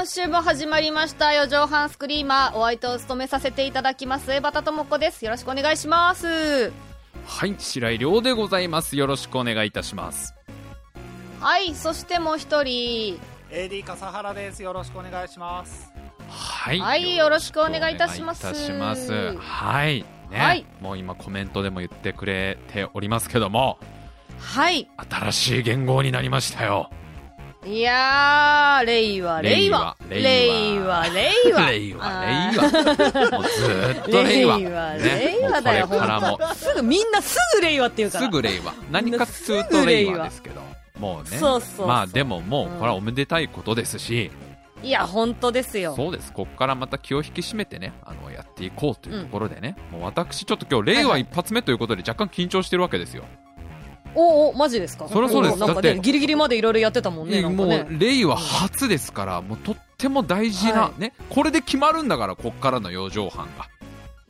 今週も始まりました。四畳半スクリーマー。お相手を務めさせていただきます。江端智子です。よろしくお願いします。はい白井亮でございます。よろしくお願いいたします。はいそしてもう一人。AD 笠原です。よろしくお願いします。はい、はいよろしくお願いいたします。よろしくお願いいたします。はいね、はい。もう今コメントでも言ってくれておりますけども。はい。新しい言語になりましたよいやー令和令和令令和和令和令和令和もうずーっと令和令和ね。令和だよこれからも。すぐみんなすぐ令和って言うから。すぐ令和何かっつうと令和ですけど。もうね。そうそうまあでももうこれはおめでたいことですし、いや本当ですよ。そうです。ここからまた気を引き締めてねあのやっていこうというところでね、もう私ちょっと今日令和一発目ということで若干緊張してるわけですよ、おおマジですか？そりゃそうです。なんかだってねギリギリまでいろいろやってたもんねなんかもねう令和初ですから、もうとっても大事な、はねこれで決まるんだからこっからの4畳半が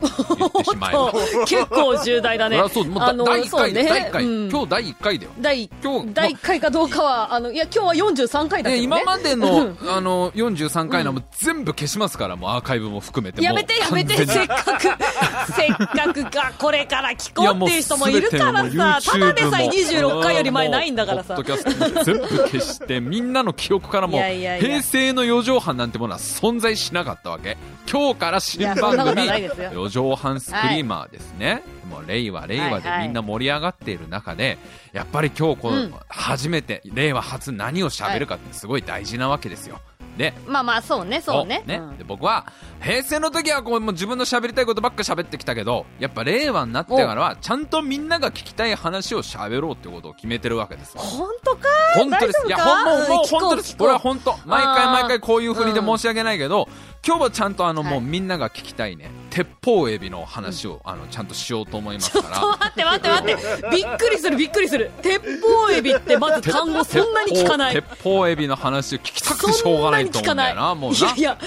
言ってしまえば。そ う結構重大だね。そりゃそうもうだあの第1回ね。第1回、うん。今日第1回だよ。第今日第1回かどうかはあのいや今日は43回だけど今までうのん。あの43回のも全部消しますからもうアーカイブも含めてやめてやめてせっかく せっかくがこれから聞こううっていう人もいるからさ。ただでさえ YouTube も。26回より前ないんだからさ。もうポッドキャストも全部消してみんなの記憶からも平成の4畳半なんてものは存在しなかったわけ。今日から新番組ないですよ。4畳半スクリーマーですね、もう令和令和ではいはい。みんな盛り上がっている中でやっぱり今日この、うん。初めて令和初何を喋るかってすごい大事なわけですよ。でまあまあそうねそうね。うん。で僕は平成の時はこうもう自分の喋りたいことばっか喋ってきたけどやっぱ令和になってからはちゃんとみんなが聞きたい話を喋ろうってことを決めてるわけです。本当か？本当です。いやほんもう本当です。聞これは本当。毎回毎回こういうふりで申し訳ないけど、今日はちゃんとあの、はい。もうみんなが聞きたいね鉄砲エビの話を、あのちゃんとしようと思いますから。待って待って待って。びっくりするびっくりする。鉄砲エビってまず単語 そんなに聞かない。鉄砲エビの話を聞きたくてしょうがないと思うんだよなもうな。いやいや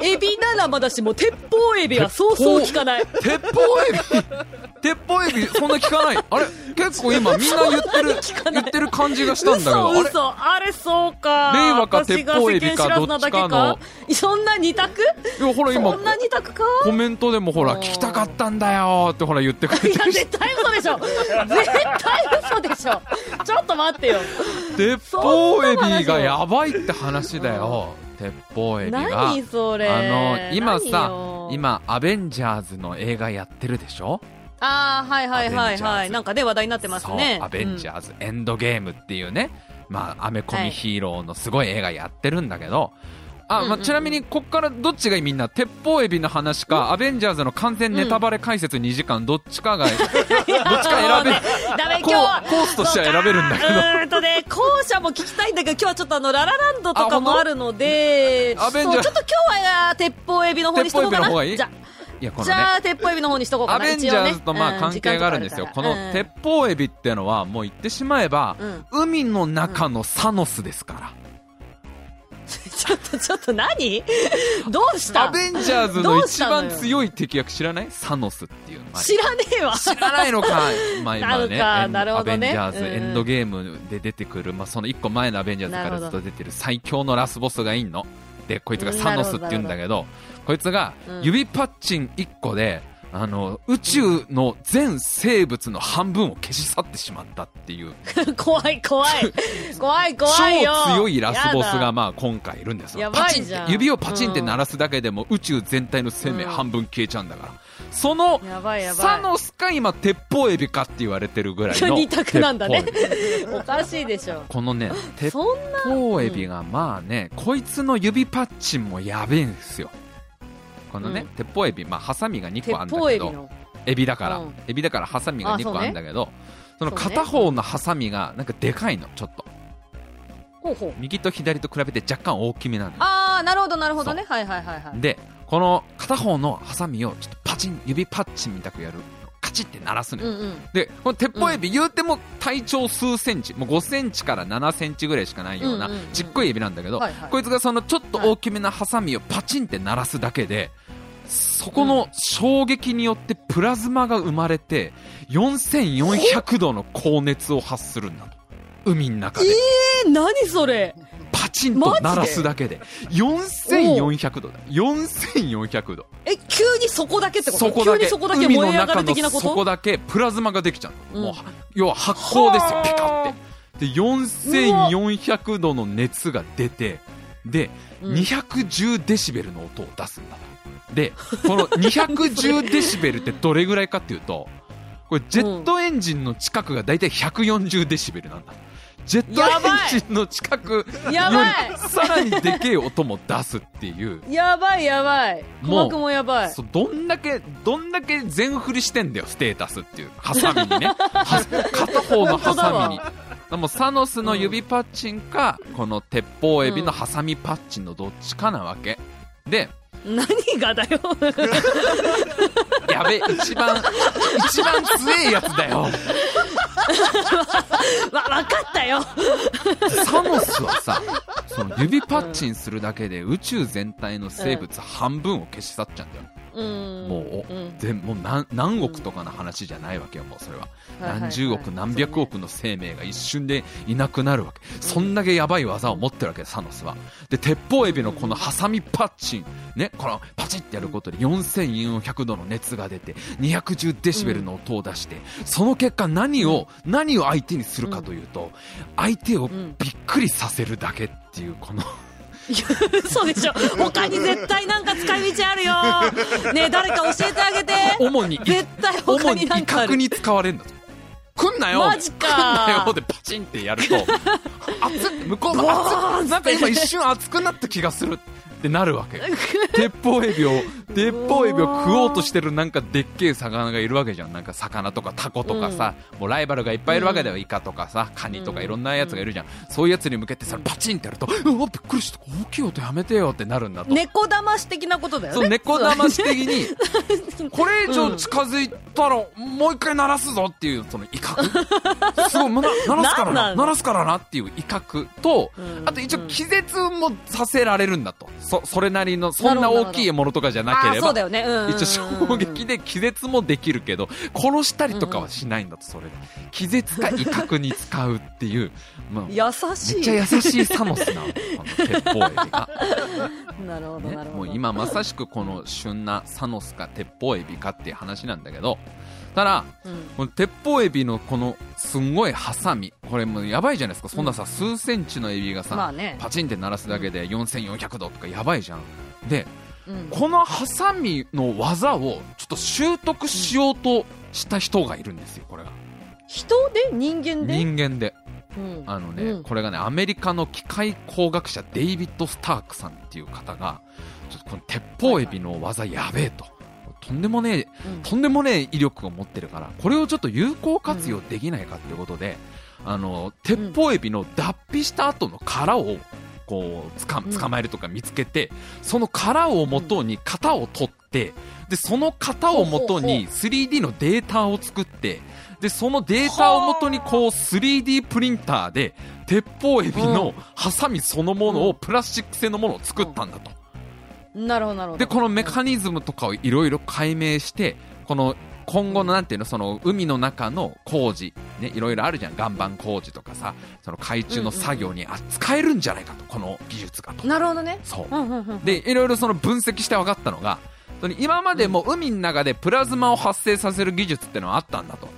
エビならまだしも鉄砲エビはそうそう聞かない。鉄砲エビ鉄砲エビそんな聞かない。あれ結構今みんな言ってる言ってる感じがしたんだけど嘘嘘あれそうか。令和か鉄砲エビかどっちかそんな二択？いやほら今そんな二択か？コメントでもほらうん聞きたかったんだよってほら言ってくれいやて絶対嘘でしょ。絶対嘘でしょ。ちょっと待ってよ。鉄砲エビがやばいって話だよ。鉄砲エビが何それ。あの今何さよ。今アベンジャーズの映画やってるでしょ？ああはいはいはいはい。なんかね話題になってますね。アベンジャーズ、エンドゲームっていうね。まあアメコミヒーローのすごい映画やってるんだけど、あ、まあ、うんうんうんちなみにこっからどっちがいい？みんな鉄砲エビの話か、アベンジャーズの完全ネタバレ解説2時間どっちかが、どっちか選べる ダメ今コーコースとしては選べるんだけど。そうんとね後者も聞きたいんだけど今日はちょっとあのララランドとかもあるのでアベンジャーちょっと今日は鉄砲エビの方にしとこうかな。じゃいやこのね。じゃあ鉄砲エビの方にしとこうかなアベンジャーズとまあ関係があるんですよ、この時間とかあるから鉄砲エビっていうのはもう言ってしまえば、うん。海の中のサノスですから、ちょっと何？どうした？アベンジャーズどの一番強い敵役知らない？サノスっていうの、まあ知らねえわ。知らないのか、まあ、今ねアベンジャーズ、うん。エンドゲームで出てくる、まあ、その一個前のアベンジャーズからずっと出てる最強のラスボスがいんの。でこいつがサノスって言うんだけどこいつがうん指パッチン1個で、あの宇宙の全生物の半分を消し去ってしまったっていう。怖 い怖い。怖い 超怖いよ。強いラスボスがまあ今回いるんですよ。やばパチンっていじゃん。指をパチンって鳴らすだけでも宇宙全体の生命うん半分消えちゃうんだから、そのやばいやばい。サノスか今鉄砲エビかって言われてるぐらいの二択なんだね。おかしいでしょ。このね鉄砲エビがまあね、こいつの指パッチンもやべえんですよこのね、うん。鉄砲エビ。まあハサミが2鉄個あるんだけど。砲エビだから、うん。エビだからハサミが2個あるんだけどそね。片方のハサミがなんかでかいのちょっと。ほうほう。右と左と比べて若干大きめなのああなるほどなるほどね。はいはいはいはいでこの片方のハサミをちょっとパチン指パッチンみたくやる。カチッて鳴らすのよ、うんうん。でこの鉄砲エビ、言うても体長数センチもう5センチから7センチぐらいしかないようなうんうんうんちっこいエビなんだけど、はいはい。こいつがそのちょっと大きめなハサミをパチンって鳴らすだけでそこの衝撃によってプラズマが生まれて4400度の高熱を発するんだと。海の中で。えー、何それ？パチンと鳴らすだけで。4400度だ。4400度。え急にそこだけってこと？そこだけ。急にそこだけ海燃え上がの中のる的なこと？そこだけプラズマができちゃうの、うん。もう要は発光ですよはあピカって。で4400度の熱が出てで、うん。210デシベルの音を出すんだとでこの210デシベルってどれぐらいかっていうとこれジェットエンジンの近くが大体140デシベルなんだ。ジェットエンジンの近くよやばい。りさらにでけえ音も出すっていう。やばいやばい。鼓もう膜もやばい。どんだけどんだけ全振りしてんだよステータスっていうハサミにね。は片方のハサミに。でもサノスの指パッチンか、この鉄砲エビのハサミパッチンのどっちかなわけ。で何がだよ。やべ一番一番強えやつだよ。わ分かったよ。サノスはさその指パッチンするだけで宇宙全体の生物半分を消し去っちゃうんだよ、うんもううん。全もう何何億とかの話じゃないわけよもうそれは。何十億何百億の生命が一瞬でいなくなるわけ。そんだけやばい技を持ってるわけサノスは。で鉄砲エビのこのハサミパッチンねこのパチッてやることで4400度の熱が出て210デシベルの音を出してその結果何を何を相手にするかというと相手をびっくりさせるだけっていうこのい や嘘でしょ。他に絶対なんか使い道あるよ。ねえ誰か教えてあげて。主に絶対他主に威になんかある。嚇に使われるんだぞ来んなよ。マジか。来んなよ。でパチンってやると熱っ向こうが熱っ。なんか今一瞬熱くなった気がするってなるわけ。鉄砲エビを鉄砲エビを食おうとしてるなんかでっけえ魚がいるわけじゃん。なんか魚とかタコとかさ、もうライバルがいっぱいいるわけだよ、イカとかさカニとかいろんなやつがいるじゃん、そういうやつに向けてさパチンってやるとうわびっくりした。大きい音やめてよってなるんだと。猫騙し的なことだよね。そう猫騙し的にこれ以上近づいたらもう一回鳴らすぞっていうその威嚇な 鳴らすからな鳴らすからなっていう威嚇とうん。あと一応気絶もさせられるんだと。そそれなりのそんな大きいものとかじゃなければ。一応衝撃で気絶もできるけど殺したりとかはしないんだとそれで。気絶か威嚇に使うっていう、まあ、め優しい。っちゃ優しいサノスなの鉄砲エビが。なるほどねもう今まさしくこの旬なサノスか鉄砲エビかっていう話なんだけどただうん。この鉄砲エビのこのすんごいハサミこれもうやばいじゃないですか。そんなさ数センチのエビがさ、まあね。パチンって鳴らすだけで4400度とかやばいじゃん。でうん。このハサミの技をちょっと習得しようとした人がいるんですよこれが。人で？人間で？人間で。うん。あのね、うん。これがねアメリカの機械工学者デイビッド・スタークさんっていう方がちょっとこの鉄砲エビの技やべえと、とんでもねえうん。とんでもねえ威力を持ってるからこれをちょっと有効活用できないかっていうことで、あの鉄砲エビの脱皮した後の殻をこうつかうん。捕まえるとか見つけて、その殻を元に型を取ってでその型を元に 3D のデータを作ってでそのデータを元にこう 3D プリンターで鉄砲エビのハサミそのものをプラスチック製のものを作ったんだと。なるほどなるほど。でこのメカニズムとかをいろいろ解明してこの今後のなんていうのその海の中の工事ねいろいろあるじゃん。岩盤工事とかさその海中の作業にあ使えるんじゃないかとこの技術がと。なるほどね。そう。うんうんうんでいろいろその分析して分かったのがその今までも海の中でプラズマを発生させる技術ってのはあったんだと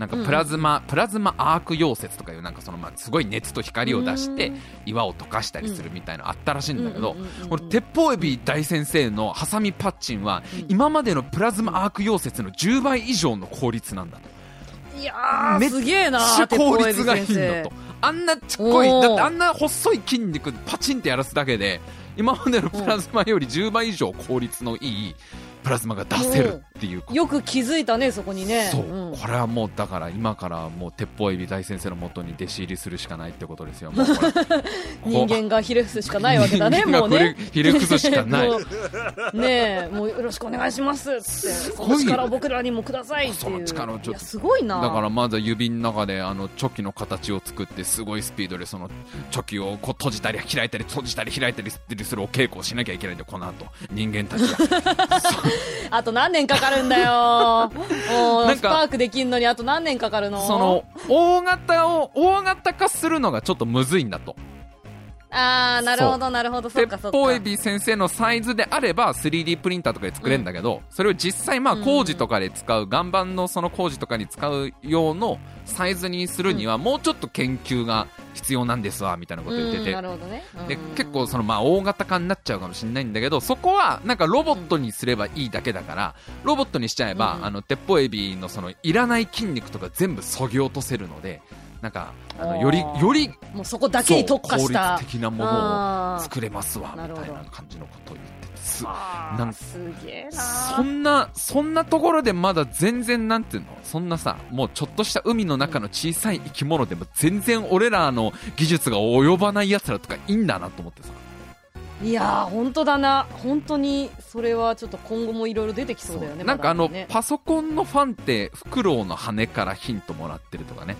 なんかプラズマ、プラズマアーク溶接とかいうなんかそのまあすごい熱と光を出してうん岩を溶かしたりするみたいなのあったらしいんだけどうんうんうんうんこれ鉄砲エビ大先生のハサミパッチンは今までのプラズマアーク溶接の10倍以上の効率なんだといやーめっすげえなめっちゃ効率がいいんだとあんなちっこいだってあんな細い筋肉パチンってやらすだけで今までのプラズマより10倍以上効率のいいプラズマが出せるっていうこと。生よく気づいたねそこにね。そう、ん。これはもうだから今からもう鉄砲エビ大先生のもとに弟子入りするしかないってことですよ。人間がひれ伏すしかないわけだね もうね。ひれ伏すしかない。ねえもうよろしくお願いしますって。その力を僕らにもくださいっていう。その力をちょすごいな。だからまずは指の中であのチョキの形を作ってすごいスピードでそのチョキをこう閉じたり開いたり閉じたり開いたりするお稽古をしなきゃいけないんでこの後。人間たちが あと何年かかるんだよ。も なんかうスパークできんのにあと何年かかるの？その大型を大型化するのがちょっとむずいんだとああなるほどなるほど。そっかそっか。鉄砲エビ先生のサイズであれば 3D プリンターとかで作れるんだけど、それを実際まあうん工事とかで使う岩盤のその工事とかに使う用のサイズにするにはもうちょっと研究が必要なんですわみたいなこと言ってて。うんなるほどね。でうん。結構そのまあ大型化になっちゃうかもしれないんだけどそこはなんかロボットにすればいいだけだからロボットにしちゃえば、うんあの鉄砲エビのそのいらない筋肉とか全部そぎ落とせるのでなんかあのよりよりもうそこだけに特化した。効率的なものを作れますわみたいな感じのことを言っててすなんすげえな。そんなそんなところでまだ全然なんていうの？そんなさもうちょっとした海の中の小さい生き物でも全然俺らの技術が及ばないやつらとかいいんだなと思ってさ。いやー本当だな。本当にそれはちょっと今後もいろいろ出てきそうだよねなんかあの、ね。パソコンのファンってフクロウの羽からヒントもらってるとかね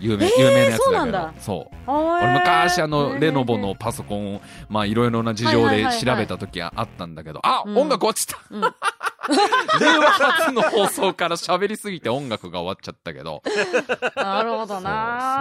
有名,、えー有名なやつだけど。そうなんだ。そう。俺俺昔あのレノボのパソコンをまあいろいろな事情ではいはいはいはい調べた時があったんだけど。あ、うん。音楽落ちた、うん。令和初の放送から喋りすぎて音楽が終わっちゃったけど。なるほどな。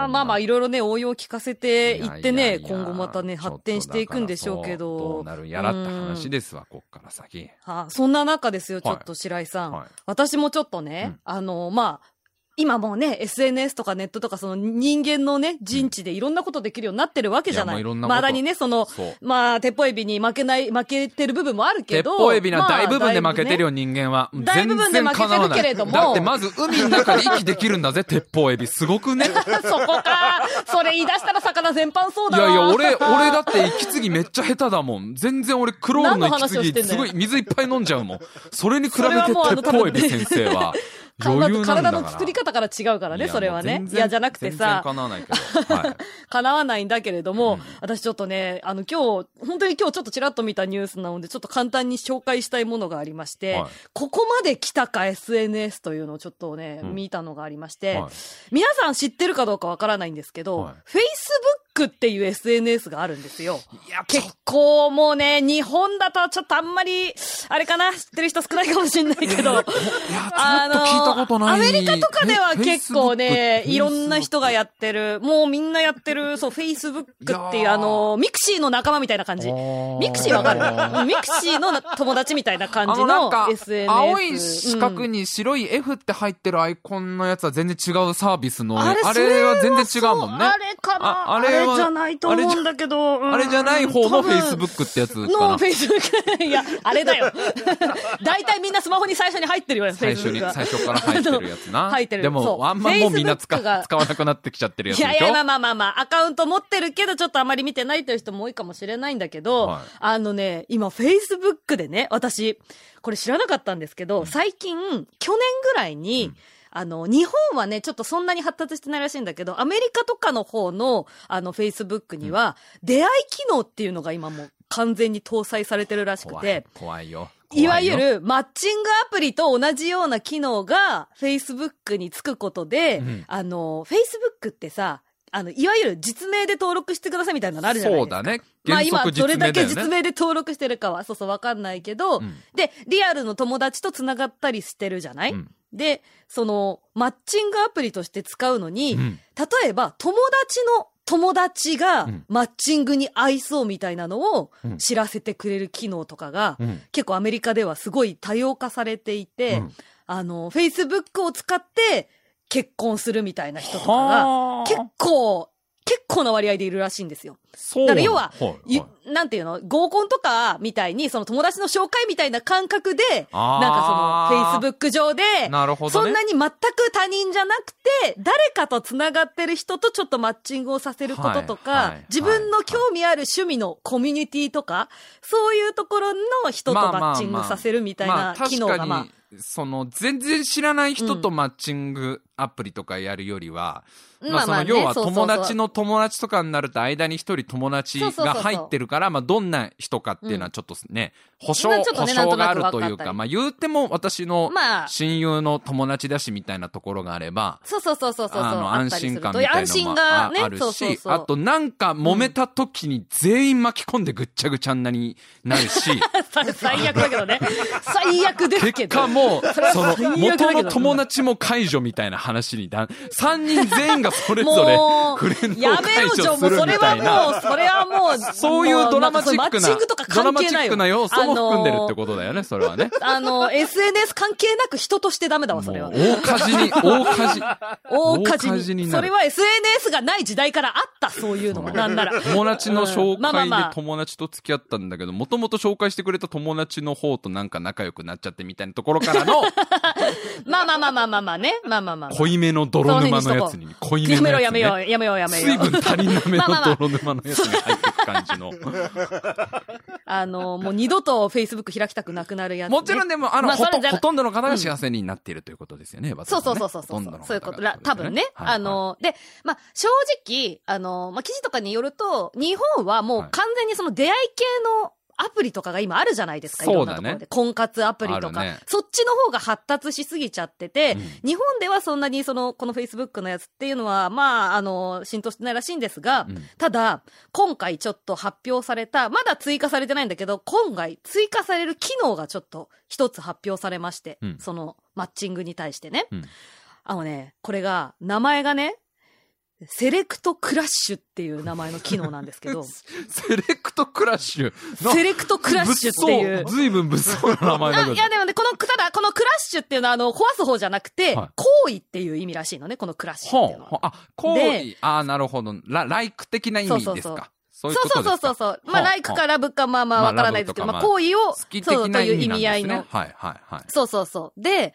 なまあまあいろいろね応用聞かせていってね今後またね発展していくんでしょうけど。どうなるやらって話ですわこっから先。はあ、そんな中ですよ、ちょはいっと白井さん。はい。私もちょっとね、あの、まあ、今もうね、SNS とかネットとかその人間のね、人知でいろんなことできるようになってるわけじゃない。いやもういろんなことまだにね、その、そうまあ、鉄砲エビに負けない、負けてる部分もあるけ鉄ど。砲エビなまあ大部分で負けてるよ、人間は。大部分で負けてるけれどもだってまず海の中で息できるんだぜ、鉄砲エビ。すごくね。そこか。それ言い出したら魚全般そうだわいやいや、俺、俺だって息継ぎめっちゃ下手だもん。全然俺、クロールの息継ぎ、すごい水いっぱい飲んじゃうもん。それに比べて鉄砲エビ先生は、余裕なんだから。体の作り方から違うからね、それはね。いや、じゃなくて全然さ、叶わないけど。はい。叶わないんだけれども、うん私ちょっとね、あの今日、本当に今日ちょっとちらっと見たニュースなので、ちょっと簡単に紹介したいものがありまして、はいここまで来たか SNS というのをちょっとね、うん見たのがありまして、はい皆さん知ってるかどうかわからないんですけど、はい Facebook っていう SNS があるんですよ。いや、結構もうね、日本だとちょっとあんまり、あれかな、知ってる人少ないかもしれないけど、いや、ちょっと聞いたことない。アメリカとかでは結構ね、いろんな人がやってる、もうみんなやってる、そう、Facebook っていうあの、 mixi の仲間みたいな感じ。 mixi わかる？うん mixi の友達みたいな感じの SNS。青い四角うんに白い F って入ってるアイコンのやつは全然違うサービスの、ああれれは全然違うもんね。あれかなあああれはれじゃないと思うんだけど。うんあれじゃない方の多分 Facebook ってやつかのな。Facebook。いや、あれだよ。大体みんなスマホに最初に入ってるよ、最初に、最初から入ってるやつな。入ってるでも、あんまもうみんな使使わなくなってきちゃってるやつでしょ？いやいや、まあまあまあまあ、アカウント持ってるけど、ちょっとあまり見てないという人も多いかもしれないんだけど、はいあのね、今、Facebook でね、私、これ知らなかったんですけど、最近、去年ぐらいに、うんあの、日本はね、ちょっとそんなに発達してないらしいんだけど、アメリカとかの方の、あの、Facebook には、出会い機能っていうのが今もう完全に搭載されてるらしくて、。怖いよ。いわゆるマッチングアプリと同じような機能が Facebook につくことで、うんあの、Facebook ってさ、あの、いわゆる実名で登録してくださいみたいなのあるじゃないですか。そうだね。まあ今、どれだけ実。名で登録してるかは、そうそうわかんないけど、うんで、リアルの友達と繋がったりしてるじゃない、うんで、その、マッチングアプリとして使うのに、うん。例えば、友達の友達がうん。マッチングに合いそうみたいなのをうん。知らせてくれる機能とかが、うん。結構アメリカではすごい多様化されていて、うん。あの、Facebook を使って結婚するみたいな人とかが、はあ。結構、結構な割合でいるらしいんですよ。そうだ。から要は、いゆなんていうの？合コンとかみたいに、その友達の紹介みたいな感覚で、なんかその、Facebook 上で、なるほどね。そんなに全く他人じゃなくて、誰かと繋がってる人とちょっとマッチングをさせることとか、はいはい自分の興味ある趣味のコミュニティとか、そういうところの人とマッチングさせるみたいな機能が、まあ、その、全然知らない人とマッチングアプリとかやるよりは、まあ、その、要は友達の友達とかになると間に一人友達が入ってるから、まあ、どんな人かっていうのはちょっとね、保証、保ね証があるというか、まあ、言うても私のまあ親友の友達だしみたいなところがあれば、そうそうそうそうそう。あの、安心感みたいなのもがね、ああるそうそうし、そう。あとなんか揉めた時に全員巻き込んでぐっちゃぐちゃになりなるし、最悪だけどね。最悪ですけど。結果もう、その、元の友達も解除みたいな話にだ、3人全員がそれぞれフレンドやめろ、解消するうそれはみたいな。もう、それはもう、そういうドラマチックな、うマッチングとかドラマ。チックな要素も含んでるってと。ことだよね、それはね。あの、SNS 関係なく人としてダメだわ、それは。大火事に、大火事。大火事大火事にそれは SNS がない時代からあった、そういうのが。なんなら。友達の紹介でまあ友達と付き合ったんだけど、もともと紹介してくれた友達の方となんか仲良くなっちゃってみたいなところからの、まあまあまあまあまあまあね。まあまあまあまあ。濃いめの泥沼のやつに、濃いめやめろのやつ、ね。やめよう、やめよう、やめよう。水分足りなめの泥沼のやつに入ってく感じの。あの、もう二度と Facebook 開きたくなくなるやつ、ね。もちろんでも、あの、ほとほとんどの方が幸せになっているということですよね、そうそうそうそうそう。いうこと。ら多分ね。はいはいあの、で、まあ、正直、あの、まあ、記事とかによると、日本はもうはい完全にその出会い系のアプリとかが今あるじゃないですか、いろんなところで。婚活アプリとか、ね。そっちの方が発達しすぎちゃってて、うん。日本ではそんなにその、この Facebook のやつっていうのは、まあ、あの、浸透してないらしいんですが、うん。ただ、今回ちょっと発表された、まだ追加されてないんだけど、今回追加される機能がちょっと一つ発表されまして、うん。そのマッチングに対してね。うん。あのね、これが、名前がね、 Secret Crush っていう名前の機能なんですけど、Secret Crush？Secret Crush っていう。ずいぶん物騒な名前だけど。あいやでもね、この、ただ、この crush っていうのは、あの、壊す方じゃなくて、はい好意っていう意味らしいのね、この crush ほっていうのは。あ、行為。ああ、なるほど。ラ、ライク的な意味ですか？そうそうそうそうそうそうそうそうそう。まあ、はライクかラブか、まあまあ、まあわからないですけど、ラまあ、行為を、そうという意味合いの。はいはいはい。そうそうそう。で、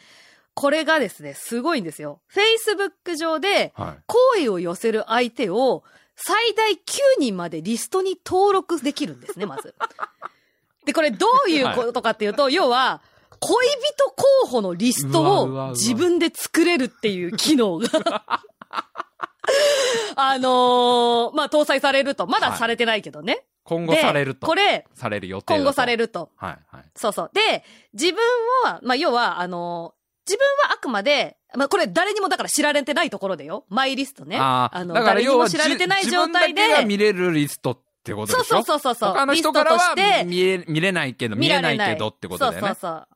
これがですね、すごいんですよ。Facebook 上で、はい。好意を寄せる相手を最大9人までリストに登録できるんですね、まず。で、これどういうことかっていうと、要は、恋人候補のリストを自分で作れるっていう機能が、あのーまあ、搭載されると。まだされてないけどね。今後でされると。これ、される予定今後されると。はいはい。そうそう。で、自分は、まあ、要は、あのー自分はあくまで、まあ、これ誰にもだから知られてないところでよ。マイリストね。ああ、の、だから誰にも知られてないじ状態で自見れるリストってことでしょ？そうそうそうそう。他の人からはリストとして見え、見れないけど、見れないけどってことだよね。そうそうそう。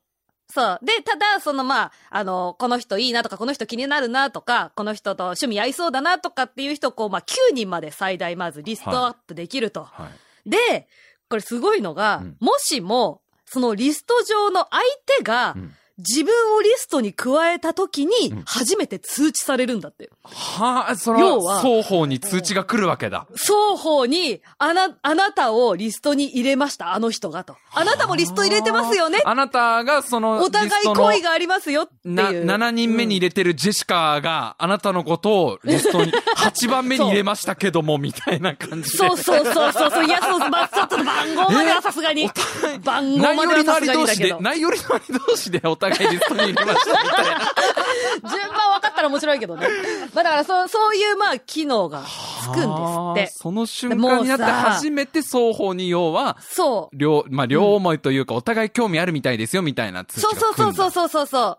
そう。で、ただ、そのまあ、あの、この人いいなとか、この人気になるなとか、この人と趣味合いそうだなとかっていう人をこう、まあ、9人まで最大まずリストアップできると。はい。で、これすごいのが、うんもしも、そのリスト上の相手が、うん自分をリストに加えた時にうん、初めて通知されるんだって。はあ、それ要はは双方に通知が来るわけだ。双方に、あな、あなたをリストに入れました、あの人がと。あなたもリスト入れてますよね。あなたがその、お互い好意がありますよってな、いう。7人目に入れてるジェシカが、あなたのことをリストに 8番目に入れましたけども、みたいな感じで。そうそうそうそうそう。いや、そう、まあ、ちょっと番号まではさすがに。番号内まではさすがに同士で、だけど。内寄りのあり同士でお互いリストに入れましたみたいな。順番分かったら面白いけどね。まあだから、そう、そういう、まあ、機能がつくんですって。その瞬間になって初めて双方に要は、そう。両、まあ、両思いというか、お互い興味あるみたいですよ、みたいな通知がそうそうそうそうそうそう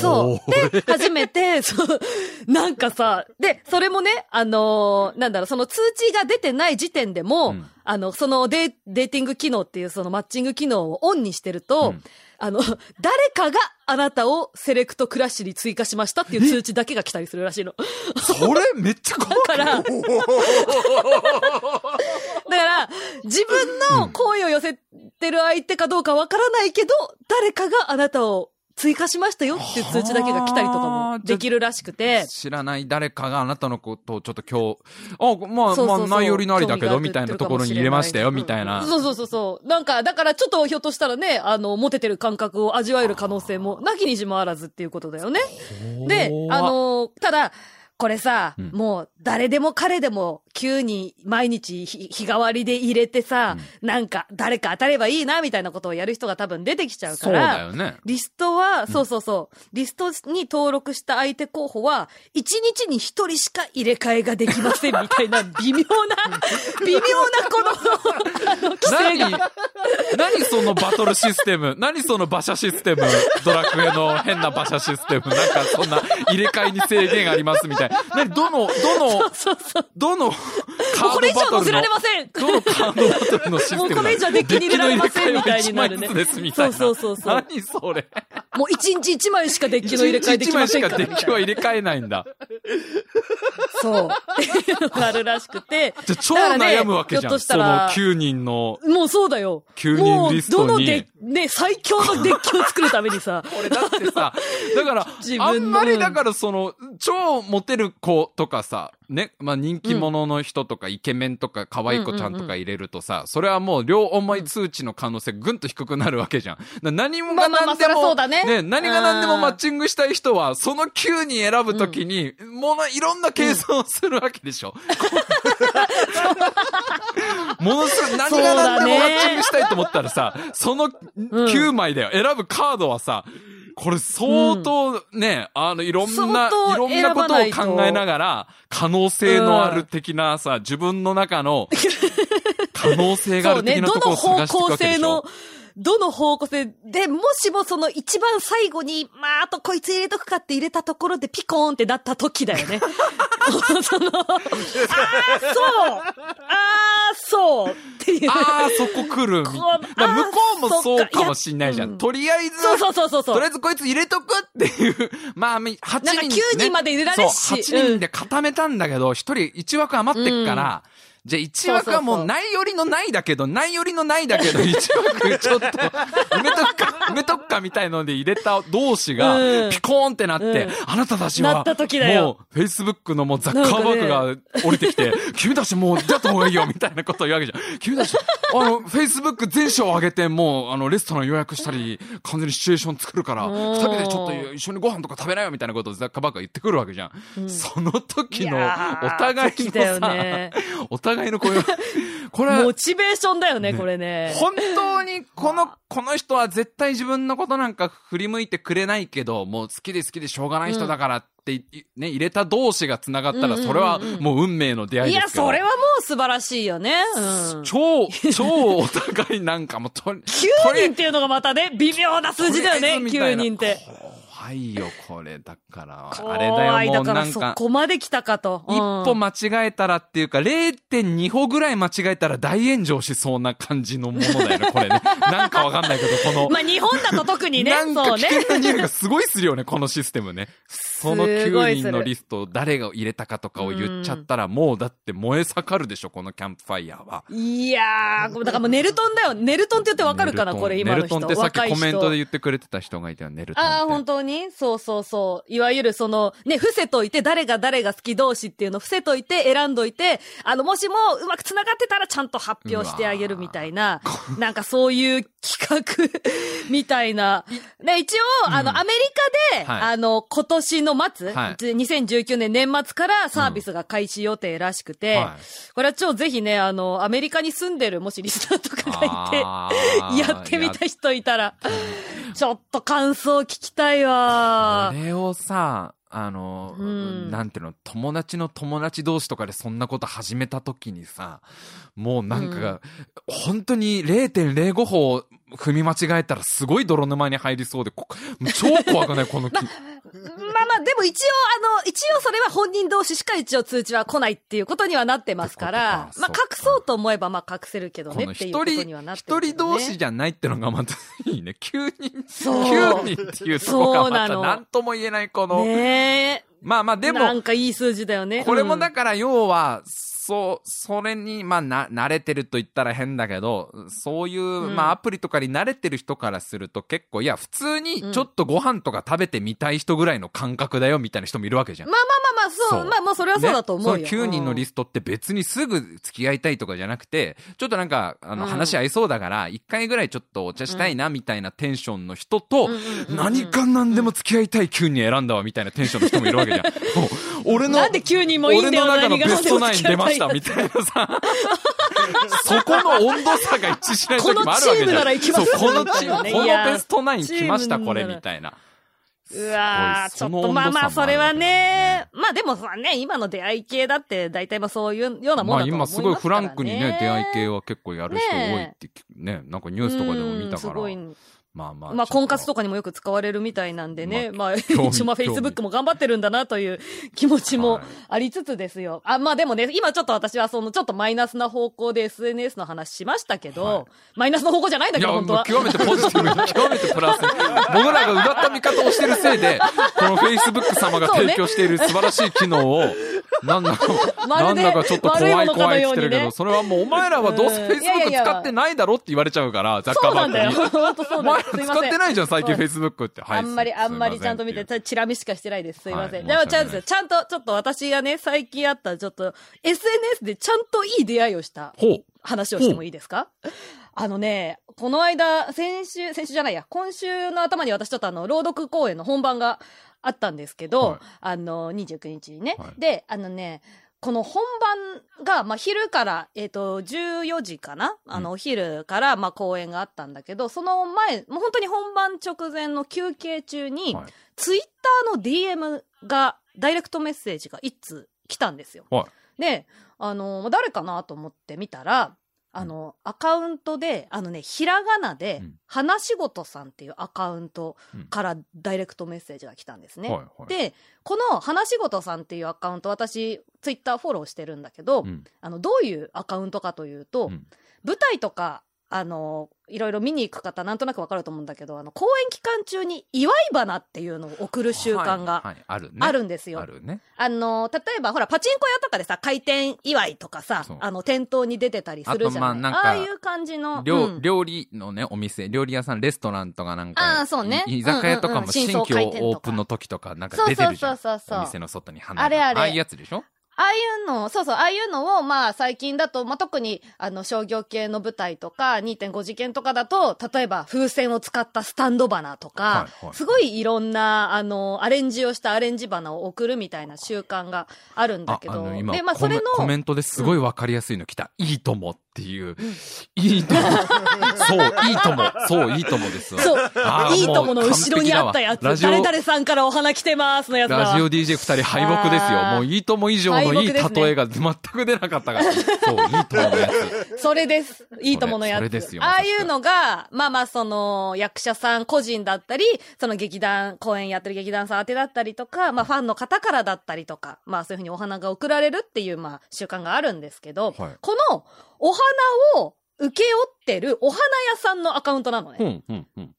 そう。で、初めて、そう、なんかさ、で、それもね、あのーなんだろう、その通知が出てない時点でも、うんあの、そのデデーティング機能っていうそのマッチング機能をオンにしてると、うんあの、誰かがあなたをセレクトクラッシュに追加しましたっていう通知だけが来たりするらしいの。それめっちゃ怖い？だから、だから、自分の好意を寄せてる相手かどうかわからないけど、誰かがあなたを追加しましたよっていう通知だけが来たりとかもできるらしくて。知らない誰かがあなたのことをちょっと今日、あ、まあ、そうそうそうまあ、内寄りのありだけど、みたいなところに入れましたよ、みたいな。そうそうそうそう。なんか、だからちょっとひょっとしたらね、あの、モテてる感覚を味わえる可能性もなきにしもあらずっていうことだよね。で、あの、ただ、これさ、うん。もう誰でも彼でも急に毎日日日替わりで入れてさ、なんか誰か当たればいいなみたいなことをやる人が多分出てきちゃうかそうだら、よね。リストは、そうそうそう、リストに登録した相手候補は、1日に1人しか入れ替えができませんみたいな微妙な、微妙なこの、あの、規制何？が。何そのバトルシステム？何その馬車システム？ドラクエの変な馬車システム？なんかそんな入れ替えに制限ありますみたいな。何どの、どの。どのカもうこれ以上乗せられ、ませんどのカードバトルのシステムもうこれ以上デッキに入れられませんみたいになるね1。そうそうそうそう何それ？もう1日1枚しかデッキの入れ替えできませんから。一枚しかデッキは入れ替えないんだ。そう。っていうのがあるらしくて。じゃあ超悩むわけじゃん。ひょっとしたそのら9人の。もうそうだよ。9人リストにもう、どのデッね、最強のデッキを作るためにさ。俺だってさ、だから あんまりだからその、超モテる子とかさ、ね、まあ人気者の人とかイケメンとか可愛い子ちゃんとか入れるとさ、それはもう両思い通知の可能性ぐんと低くなるわけじゃん。何もが何でも、そうだね。何が何でもマッチングしたい人は、その9人選ぶときに、もの、いろんな計算をするわけでしょ。ものすごい、何が何でもマッチングしたいと思ったらさ、その9枚だよ。選ぶカードはさ、これ相当ね、あの、いろんな、いろんなことを考えながら、可能性のある的なさ、自分の中の、可能性がある的などの方ところを探していく向わけでしょ。性の。、どの方向性で、もしもその一番最後に、まあ、あとこいつ入れとくかって入れたところでピコーンってなった時だよね。その、ああ、そうああ、そうっていう。ああ、そこ来る。向こうもそうかかもしんないじゃん。とりあえず、そうそうそうそうそう。とりあえずこいつ入れとくっていう、まあ、8人、なんか9人まで入れられるしそう、8人で固めたんだけど、1人1枠余ってっから、じゃあ1枠はもうないよりのないだけど、ないよりのないだけど、1枠ちょっと埋めとくか、埋めとくかみたいので入れた同士がうん、ピコーンってなって、うん。あなたたちは、もう、Facebook のもうザッカーバーグが降りてきて、君たちもう出った方がいいよみたいなことを言うわけじゃん。君たち、あの、Facebook 全社を上げて、もう、あの、レストラン予約したり、完全にシチュエーション作るから、うん。二人でちょっと一緒にご飯とか食べなよみたいなことをザッカーバーグが言ってくるわけじゃん。その時の、お互いのさ、ね。お互いのこういう、これはモ、チベーションだよね、これね。本当にこの、この人は絶対自分のことなんか振り向いてくれないけど、もう好きで好きでしょうがない人だからって、いね、入れた同士が繋がったら、それはもう運命の出会いいや、ですけど。それはもう素晴らしいよね。うん。超、超お互いなんかもうと、9人っていうのがまたね、微妙な数字だよね、9人って。。怖いよ、これ。だから、あ怖れだよ、もういだからそなんか。こまで来たかと。一歩間違えたらっていうか、0.2歩ぐらい間違えたら大炎上しそうな感じのものだよね、これね。なんかわかんないけど、この。まあ日本だと特にね、なんか危そうね。険な匂いがすごいするよね、このシステムね。その9すごいする人のリストを誰が入れたかとかを言っちゃったら、もうだって燃え盛るでしょ、このキャンプファイヤーは。いやー、だからもうネルトンだよ。ネルトンって言ってわかるかな、これ今の人。ネルトンってさっきコメントで言ってくれてた人がいたよ、ネルトン。ああ、本当にそうそうそう。いわゆるその、ね、伏せといて、誰が誰が好き同士っていうのを伏せといて、選んどいて、あの、もしもうまく繋がってたらちゃんと発表してあげるみたいな、なんかそういう企画みたいな。ね、一応、あの、アメリカで、はい。あの、今年の末、はい。2019年年末からサービスが開始予定らしくて、はい。これは超ぜひね、あの、アメリカに住んでる、もしリスナーとかがいて、やってみた人いたら、ちょっと感想聞きたいわ。こ。れをさ、あの、うん。なんていうの、友達の友達同士とかでそんなこと始めた時にさ、もうなんか、本当に0.05歩踏み間違えたらすごい泥沼に入りそうで、こ超怖くない？この木。まあまあ、でも一応、あの、一応それは本人同士しか一応通知は来ないっていうことにはなってますからって、ことまあか隠そうと思えばまあ隠せるけどねっていうこと人、にはなって一ね。人同士じゃないってのがまたいいね。9人、そう9人っていうとこがまた何とも言えないこの、ねえ。まあまあでも、なんかいい数字だよね。これもだかから要は、そう、それに、まあ、な、慣れてると言ったら変だけど、そういう、うんまあ、アプリとかに慣れてる人からすると結構、いや、普通にちょっとご飯とか食べてみたい人ぐらいの感覚だよ、みたいな人もいるわけじゃん。まあまあまあまあ、そう。そうまあまあ、それはそうだと思うよ。ねその9人のリスストって別にすぐ付き合いたいとかじゃなくて、ちょっとなんか、あの、うん話合いそうだから、一回ぐらいちょっとお茶したいな、みたいなテンションの人と、何か何でも付き合いたい9人選んだわ、みたいなテンションの人もいるわけじゃん。俺の、なんで9人もいいんだよ俺の中のベストナイン出ました、みたいなさ。そこの温度差が一致しない時もあるわけじゃん。このチームなら行きますそう、このチーム、このベストナイン来ました、これ、みたいな。うわー、ちょっとまあまあ、それは。ね、まあでもさね、今の出会い系だって、大体まあそういうようなもまあんだと思いますから、ね。今すごいフランクにね、出会い系は結構やる人多いってね、なんかニュースとかでも見たからうんすごい。まあまあ。まあ、婚活とか。かにもよく使われるみたいなんでね。まあ、一応まあ、Facebook も頑張ってるんだなという気持ちもはいありつつですよ。あ、まあでもね、今ちょっと私はその、ちょっとマイナスな方向で SNS の話しましたけど、はいマイナスの方向じゃないんだけど、本当は。極めてポジティブに、極めてプラスに。僕らがうがった見方をしてるせいで、この Facebook 様が提供している素晴らしい機能を、なんだか、なんだかちょっと怖い怖いって言ってるけど、それはもうお前らはどうせ Facebook や使ってないだろって言われちゃうから、ザッカーバそうなんだよ。本当そうお前らなんです。すいま使っ。てないじゃん、最近 Facebook って。はい。あんまり、すあんまりちゃんと見て、チラ見しかしてないです。すいません。はいでも、ちゃんと、ちゃんと、ちょっと私がね、最近あった、ちょっと、SNS でちゃんといい出会いをしたほう。話をしてもいいですか？あのね、この間、先週、先週じゃないや、今週の頭に私ちょっとあの、朗読公演の本番があったんですけど、はいあの、29日にね。はいで、あのね、この本番が、まあ、昼から、えっ、と、14時かな？あの、お昼から、まあ、公演があったんだけど、その前、もう本当に本番直前の休憩中に、はいツイッターの DM が、ダイレクトメッセージが一通来たんですよ。はい。で、あの、誰かなと思って見たら、あの、アカウントで、あのね、ひらがなでうん、花仕事さんっていうアカウントからダイレクトメッセージが来たんですね。はいはい。で、この花仕事さんっていうアカウント、私、ツイッターフォローしてるんだけど、うんあの、どういうアカウントかというと、うん舞台とか、あの、いろいろ見に行く方、なんとなくわかると思うんだけど、あの、公演期間中に祝い花っていうのを送る習慣がはいはいあるね。あるんですよ。あるね。あの、例えば、ほら、パチンコ屋とかでさ、開店祝いとかさあの、店頭に出てたりするじゃないああなんかああいう感じの。料うん料理のね、お店、料理屋さん、レストランとかなんか、あーそうねい居酒屋とかも新規オープンの時とかなんか出てるじゃん。そうそうそうそうお店の外に花があれあれああいうやつでしょ？ああいうの、そうそう、ああいうのを、まあ、最近だと、まあ、特に、あの、商業系の舞台とか、2.5次元とかだと、例えば、風船を使ったスタンド花とか、はいはい。すごいいろんな、あの、アレンジをしたアレンジ花を送るみたいな習慣があるんだあ、けど、で、まあ、それの、コメントですごいわかりやすいの来た。いいともっていう。いいとも。そう、いいとも。そう、いいともです。そういいともの後ろにあったやつ、誰々さんからお花来てますのやつ。ラジオ DJ 二人敗北ですよ。もういいとも以上のいい例えが全く出なかったから。そう、いいとものやつ。それです。いいとものやつ。それですよああいうのが、まあまあその、役者さん個人だったり、その劇団、公演やってる劇団さん宛てだったりとか、まあファンの方からだったりとか、まあそういうふうにお花が送られるっていう、まあ習慣があるんですけど、はいこのお花を受け負ってるお花屋さんのアカウントなのね。うん、うん、うん。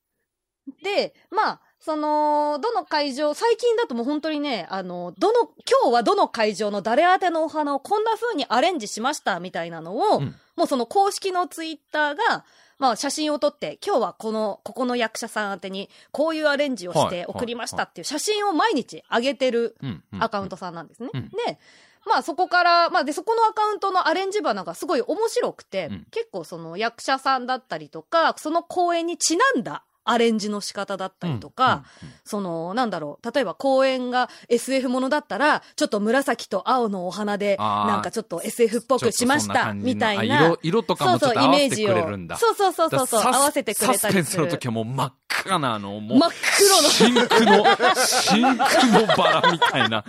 で、まあ、その、どの会場、最近だともう本当にね、あの、どの、今日はどの会場の誰宛てのお花をこんな風にアレンジしましたみたいなのを、うんもうその公式のツイッターが、まあ写真を撮って、今日はこの、ここの役者さん宛てに、こういうアレンジをしはいて送りましたっていう写真を毎日上げてるアカウントさんなんですね。うんで、まあそこから、まあで、そこのアカウントのアレンジ花がすごい面白くて、うん結構その役者さんだったりとか、その公演にちなんだアレンジの仕方だったりとか、その、なんだろう、例えば公演が SF ものだったら、ちょっと紫と青のお花で、なんかちょっと SF っぽくしました、みたいな。あ色、色とかもちょっと合わせてくれるんだ。そうそうそうそうそう、合わせてくれたりする。サスペンスの時はもう真っ赤なあの、もう。真っ黒の真紅の、真紅のバラみたいな。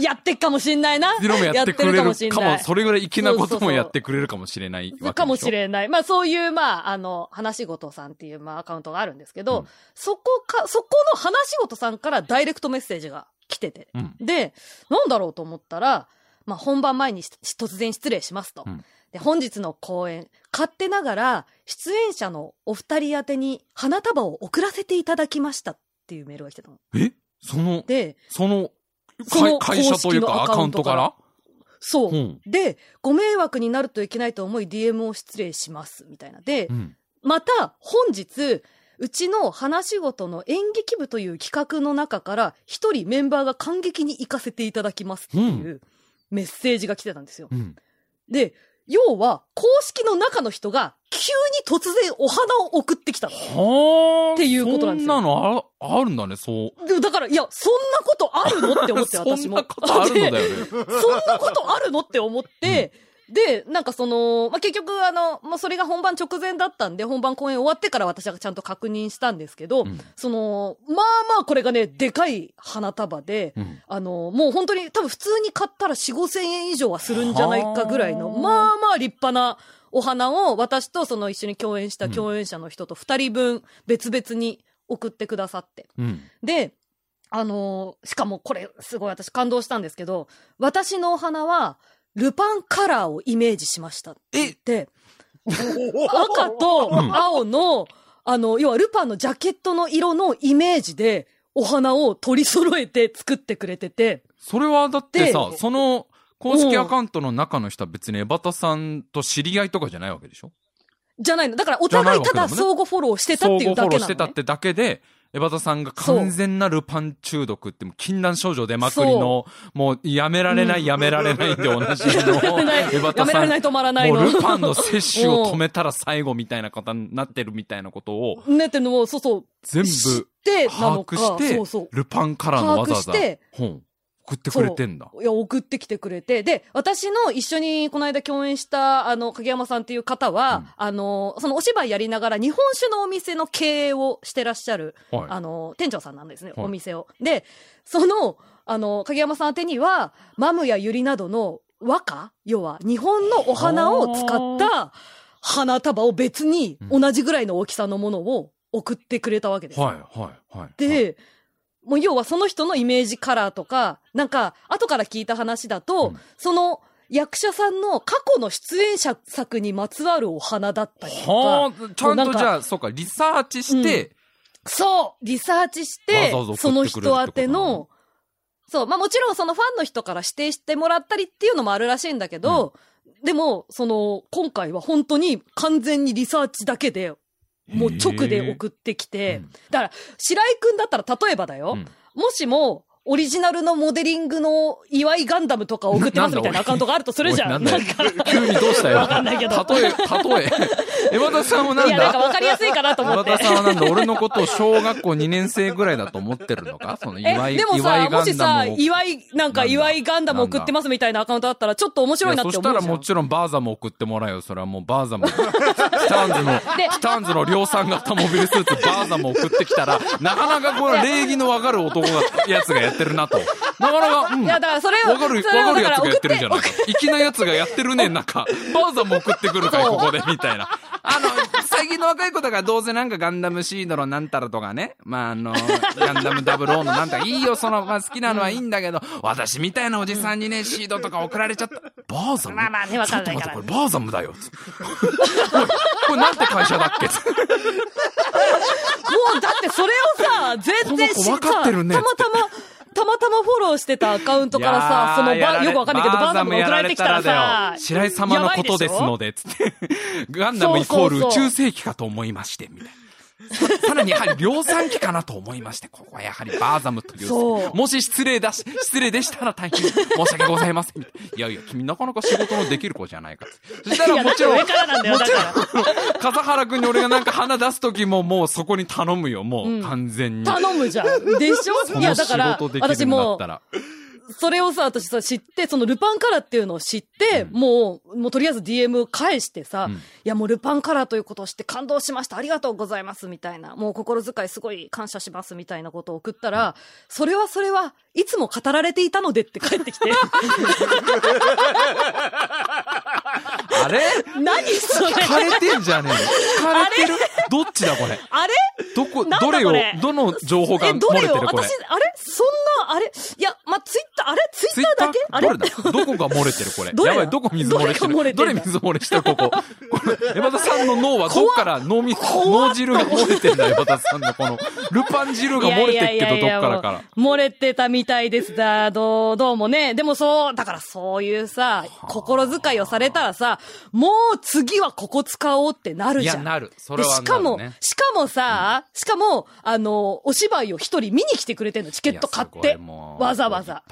やってっかもしんないな。色もやってくれるかかももしんない。それぐらい粋なこともやってくれるかもしれないわかもしれない。まあそういう、まあ、あの、話し事さんっていう、まあアカウントがあるんですけど、うんそこか、そこの話し事さんからダイレクトメッセージが来てて。うんで、なんだろうと思ったら、まあ本番前にし突然失礼しますと。うんで、本日の公演、勝手ながら、出演者のお二人宛てに花束を送らせていただきましたっていうメールが来てたの。え？その、で、その、その会会社というかアカウントからそう。うん。で、ご迷惑になるといけないと思い DM を失礼します、みたいな。で、うん。また、本日、うちの話し事の演劇部という企画の中から、一人メンバーが感激に行かせていただきますっていうメッセージが来てたんですよ。うん。で、要は、公式の中の人が、急に突然お花を送ってきたの。はあ。っていうことなんですよそんなのああるんだね、そう。でだから、いや、そんなことあるのって思って、そ私も。んなことあるのだでよね。そんなことあるのって思って、で、なんかその、まあ、結局あの、まあ、それが本番直前だったんで、本番公演終わってから私はちゃんと確認したんですけど、うんその、まあまあこれがね、でかい花束で、うんあの、もう本当に多分普通に買ったら4、5千円以上はするんじゃないかぐらいの、はあまあまあ立派なお花を私とその一緒に共演した共演者の人と二人分別々に送ってくださって。うん。で、あのーしかもこれすごい私感動したんですけど、私のお花はルパンカラーをイメージしましたって。言って、赤と青の、あの、要はルパンのジャケットの色のイメージでお花を取り揃えて作ってくれてて、それはだってさで、その公式アカウントの中の人は別にエバタさんと知り合いとかじゃないわけでしょ？じゃないの。だからお互いただ相互フォローしてたっていう相互フォロだけなの、ね。ーしてたってだけで、エバタさんが完全なルパン中毒って、もう禁断症状出まくりの、もうやめられない、やめられないでおなじみの、エバタさんやめられない。止まらないの。もうルパンの摂取を止めたら最後みたいなことになってるみたいなことをねってのを、そうそう。全部知ってな把。握してそうそう。ルパンからのわざわざ把握して本送ってくれてんだ。いや、送ってきてくれて。で、私の一緒にこの間共演した、あの、影山さんっていう方は、うんあの、そのお芝居やりながら日本酒のお店の経営をしてらっしゃる、はいあの、店長さんなんですね、はいお店を。で、その、あの、影山さん宛てには、マムやユリなどの和歌要は、日本のお花を使った花束を別に同じぐらいの大きさのものを送ってくれたわけですよ。はい、はい、はい。で、もう要はその人のイメージカラーとか、なんか、後から聞いた話だと、うん。その役者さんの過去の出演者作にまつわるお花だったりとか、はあ、ちゃんとじゃあ、そうか、リサーチして、そうリサーチしてその人宛てのの、そう、まあもちろんそのファンの人から指定してもらったりっていうのもあるらしいんだけど、でも、その、今回は本当に完全にリサーチだけで、もう直で送ってきて、うん。だから、白井くんだったら例えばだよ、うん。もしも、オリジナルのモデリングの岩井ガンダムとか送ってますみたいなアカウントがあるとするじゃん。なんか急にどうしたよ。わかんないけど例え、例え。エバタさんはなんいや、なんかだ？わかりやすいかなとエ思ってバタ。さんはなんだ？俺のことを小学校2年生ぐらいだと思ってるのか？その岩え、井、でも岩さ、もしさ、ンダムを。岩井、なんかなんだ？岩井ガンダム送ってますみたいなアカウントあったら、ちょっと面白いなってそ思うじゃん。したらもちろんバーザム送ってもらえよ。それはもうバーザム。チターンズの、でチターンズの量産型モビルスーツバーザム送ってきたら、なかなかこれ礼儀のわかる男が、やつがやってるなと。なかなか、うん。いや、だからそれを、わかる、わかるやつがやってってるじゃないか。粋なやつがやってるね、なんか。バーザム送ってくるかい、ここで、みたいな。あの、最近の若い子だからどうせなんかガンダムシードのなんたらとかね。まあ、あの、ガンダム00のなんたら、いいよ、その、まあ好きなのはいいんだけど、私みたいなおじさんにね、シードとか送られちゃった。バーザムまあまあねわかんないからちょっと待って、これバーザムだよ。つおいこれなんて会社だっけ？つ もうだってそれをさ、全然この子分かってるねさたまたま、たまたまフォローしてたアカウントからさ、そのば、よくわかんないけど、バーザムが送られてきたらさ、白井様のことですので、つって。ガンダムイコール宇宙世紀かと思いまして、みたいな。ささらにやはり量産機かなと思いまして、ここはやはりバーザムという。そうもし失礼だし、失礼でしたら大変申し訳ございません。いやいや、君なかなか仕事のできる子じゃないか。そしたらもちろん、んもちろん笠原くんに俺がなんか花出すときももうそこに頼むよ、もう完全に。頼むじゃん。でしょ？いや、だから私も。それをさ、私さ、知って、そのルパンカラーっていうのを知って、もう、もうとりあえず DM 返してさ、うんいやもうルパンカラーということを知って感動しました。ありがとうございます。みたいな。もう心遣いすごい感謝します。みたいなことを送ったら、それはそれはいつも語られていたのでって帰ってきて、あれ？何それ？枯れてんじゃねえの？枯れてる？どっちだこれ？あれ？どこ、どれをどの情報が漏れてるこれ？私。、あれ？そんな、あれ？いや、まツイッター、あれ？ツイッターだけ？あれ？どれだ？どこが漏れてるこれ？やばい、どこ水漏れしてる？どれ水漏れしてる？ここ。これ、エバタさんの脳はどっから脳み、脳汁が漏れてんだ、エバタさんのこの、ルパン汁が漏れてっけど、どっからから。漏れてたみたいですだ。どう、どうもね。でもそう、だからそういうさ、心遣いをされたらさ、もう次はここ使おうってなるいや、じゃん。なる。それで、はしかも、しかもさ、しかも、あの、お芝居を一人見に来てくれてんの、チケット買ってわざわざ。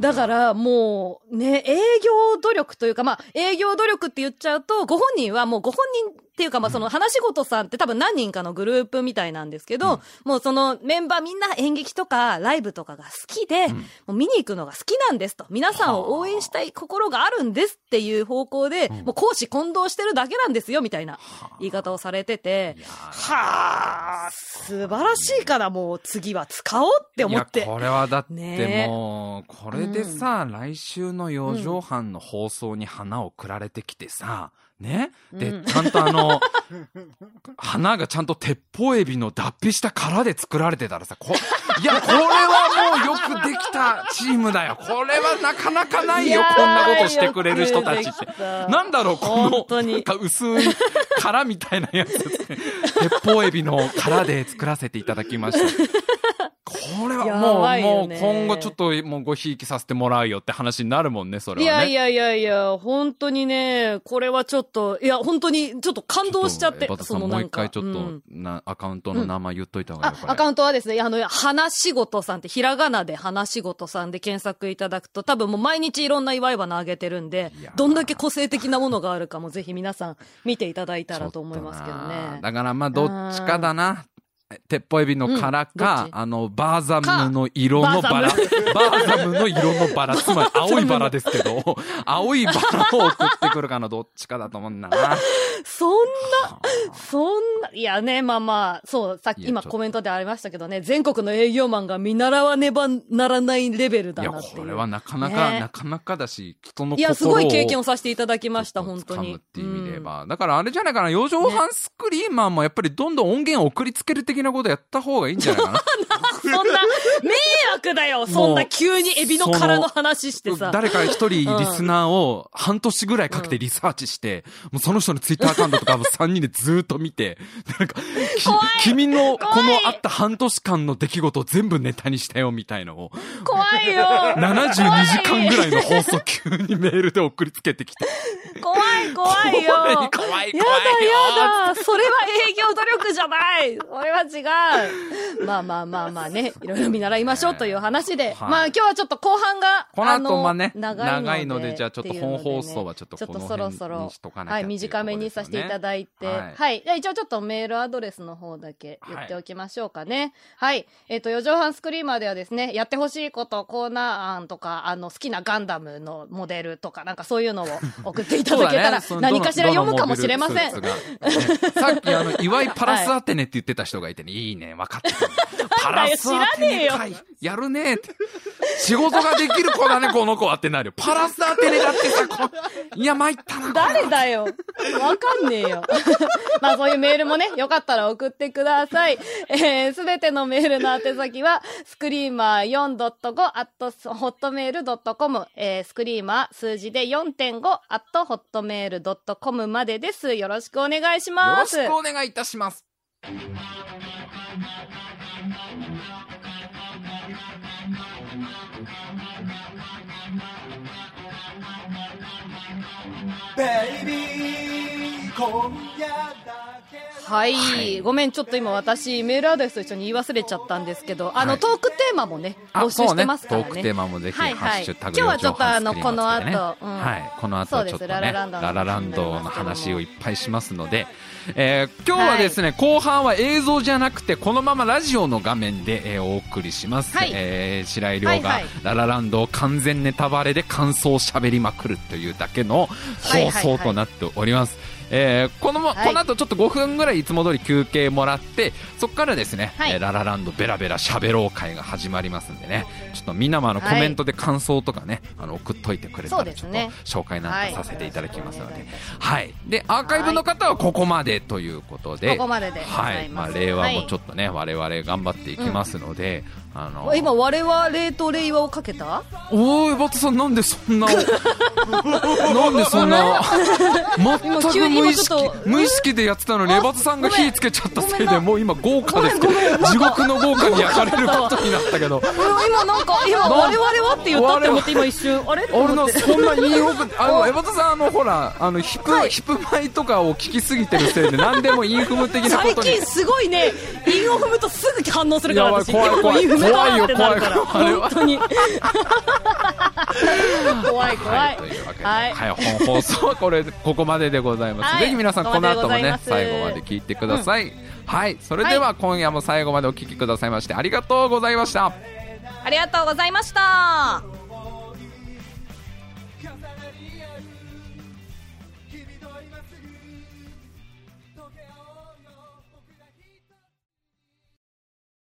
だから、もう、ね、営業努力というか、まあ、営業努力って言っちゃうと、ご本人はもうご本人っていうか、まあ、その話し事さんって多分何人かのグループみたいなんですけど、もうそのメンバーみんな演劇とかライブとかが好きで、もう見に行くのが好きなんですと。皆さんを応援したい心があるんですっていう方向で、もう講師混同してるだけなんですよ、みたいな言い方をされてて、はあ、素晴らしいからもう次は使おうって思って。いや、。これはだってもう、これでさ、来週の四畳半の放送に花を送られてきてさ、ね？で、うんちゃんとあの、花がちゃんと鉄砲エビの脱皮した殻で作られてたらさ、こ、いや、これはもうよくできたチームだよ。これはなかなかないよ、こんなことしてくれる人たちって。なんだろう、この、なんか薄い殻みたいなやつ。鉄砲エビの殻で作らせていただきました。これはやもう、もう今後ちょっともうごひいきさせてもらうよって話になるもんね、それはね。いやいやいやいや、本当にね、これはちょっと、いや、本当にちょっと感動しちゃってちょっと、エバタさんもう一回ちょっと、うんな、アカウントの名前言っといた方がいいあよ、これ。アカウントはですね、あの、花仕事さんって、ひらがなで花仕事さんで検索いただくと、多分もう毎日いろんな祝い花あげてるんでどんだけ個性的なものがあるかもぜひ皆さん見ていただいたらと思いますけどね。だからまあ、どっちかだな。鉄砲エビの殻かあの、バーザムの色のバラ。ババーザムの色のバラ。つまり青いバラですけど、青いバラを送ってくるかのどっちかだと思うんだな。そんな、そんな、いやね、まあまあ、そう、さっき今コメントでありましたけどね、全国の営業マンが見習わねばならないレベルだなっていう。これはなかなか、ねなかなかだし、人の心を。いや、すごい経験をさせていただきました、本当に。っていう意味で言えば。だからあれじゃないかな、四畳半スクリーマーもやっぱりどんどん音源を送りつける的なことやった方がいいんじゃないかな。うんな、迷惑だよそんな急にエビの殻の話してさ。誰か一人リスナーを半年ぐらいかけてリサーチして、もうその人のツイッターアカウントとか も3人でずーっと見て、なんか、き君のこのあった半年間の出来事を全部ネタにしたよみたいのを、怖いよ。72時間ぐらいの放送急にメールで送りつけてきて。怖い怖いよ。怖い怖い怖い。やだやだ。それは営業努力じゃない。それは違う。まあまあまあまあね、いろいろ見習いましょうという話で、はいまあ今日はちょっと後半が、この後まあね長いのでじゃあちょっと本放送はちょっとちょっとこのそろそろ辺にしとかない、っていうとこ短めにさせていただいて、はねい。じゃあ一応ちょっとメールアドレスの方だけ言っておきましょうかね。はい。えっ、と、四畳半スクリーマーではですね、やってほしいこと、コーナー案とか、あの、好きなガンダムのモデルとか、なんかそういうのを送っていただけたら、何かしら読むかもしれません。さっきあの、岩井パラスアテネって言ってた人がいてね、いいね、分かってた。パラスアテネかい。やるねって。仕事ができる子だね、この子はってなるよ。パラスアテネだってさ、こいや、参ったな。誰だよ。わかんねえよ。まあそういうメールもね、よかったら送ってください。えー、すべてのメールの宛先は、スクリーマー4.5 at hotmail.com、えー、スクリーマー数字で4.5 at hotmail.com までです。よろしくお願いしよます。ろしくお願いいたします。ベイビー今夜だけはい、ごめん、ちょっと今私、メールアドレスと一緒に言い忘れちゃったんですけど、あの、はい。トークテーマもね、募集してますからね。トークテーマもぜひ、はい今日はちょっとあのこの後うん。はい。この後ちょっとね、ララランドの話をいっぱいしますので、えー今日はですね、後半は映像じゃなくて、このままラジオの画面で、えーお送りします。はいえー白井亮がはいはいララランドを完全ネタバレで感想を喋りまくるというだけの放はいはいはい送となっております。えーこのま、はい。この後ちょっと5分ぐらいいつも通り休憩もらって、そこからですね、はい。えーララランドベラベラ喋ろう会が始まりますんでね、ちょっとみんなもあのコはいメントで感想とかね、あの送っといてくれたらちょっと紹介なんかさせていただきますので、はい。はい。で、アーカイブの方はここまでということで、ここまでではいい。まあ。令和もちょっっとね、我々頑張っていきますので、あの、今、我々と令和をかけた？おーい、バットさんなんでそんな、なんでそんな、全く無意識無意識でやってたのに、あエバトさんが火つけちゃったせいで、もう今豪華ですけど、地獄の豪華に焼かれることになったけど、今なんか、今、我々はって言ったって思って、今一瞬、あれ？俺の。そんな言いよく、あの、エバトさん、あの、ほら、あの、ヒップ、ヒップマイとかを聞きすぎてるせいで、何でもインフム的なことに。最近すごいね、インを踏むとすぐ反応するから、私。やばい怖い。怖いよ怖いよ本当に。怖い怖い。というわけで、はいはい、本放送はこれ、ここまででございます。はいぜひ皆さん、ここの後もね、最後まで聞いてください。はい、それでは今夜も最後までお聞きくださいまして、ありがとうございました。ありがとうございました。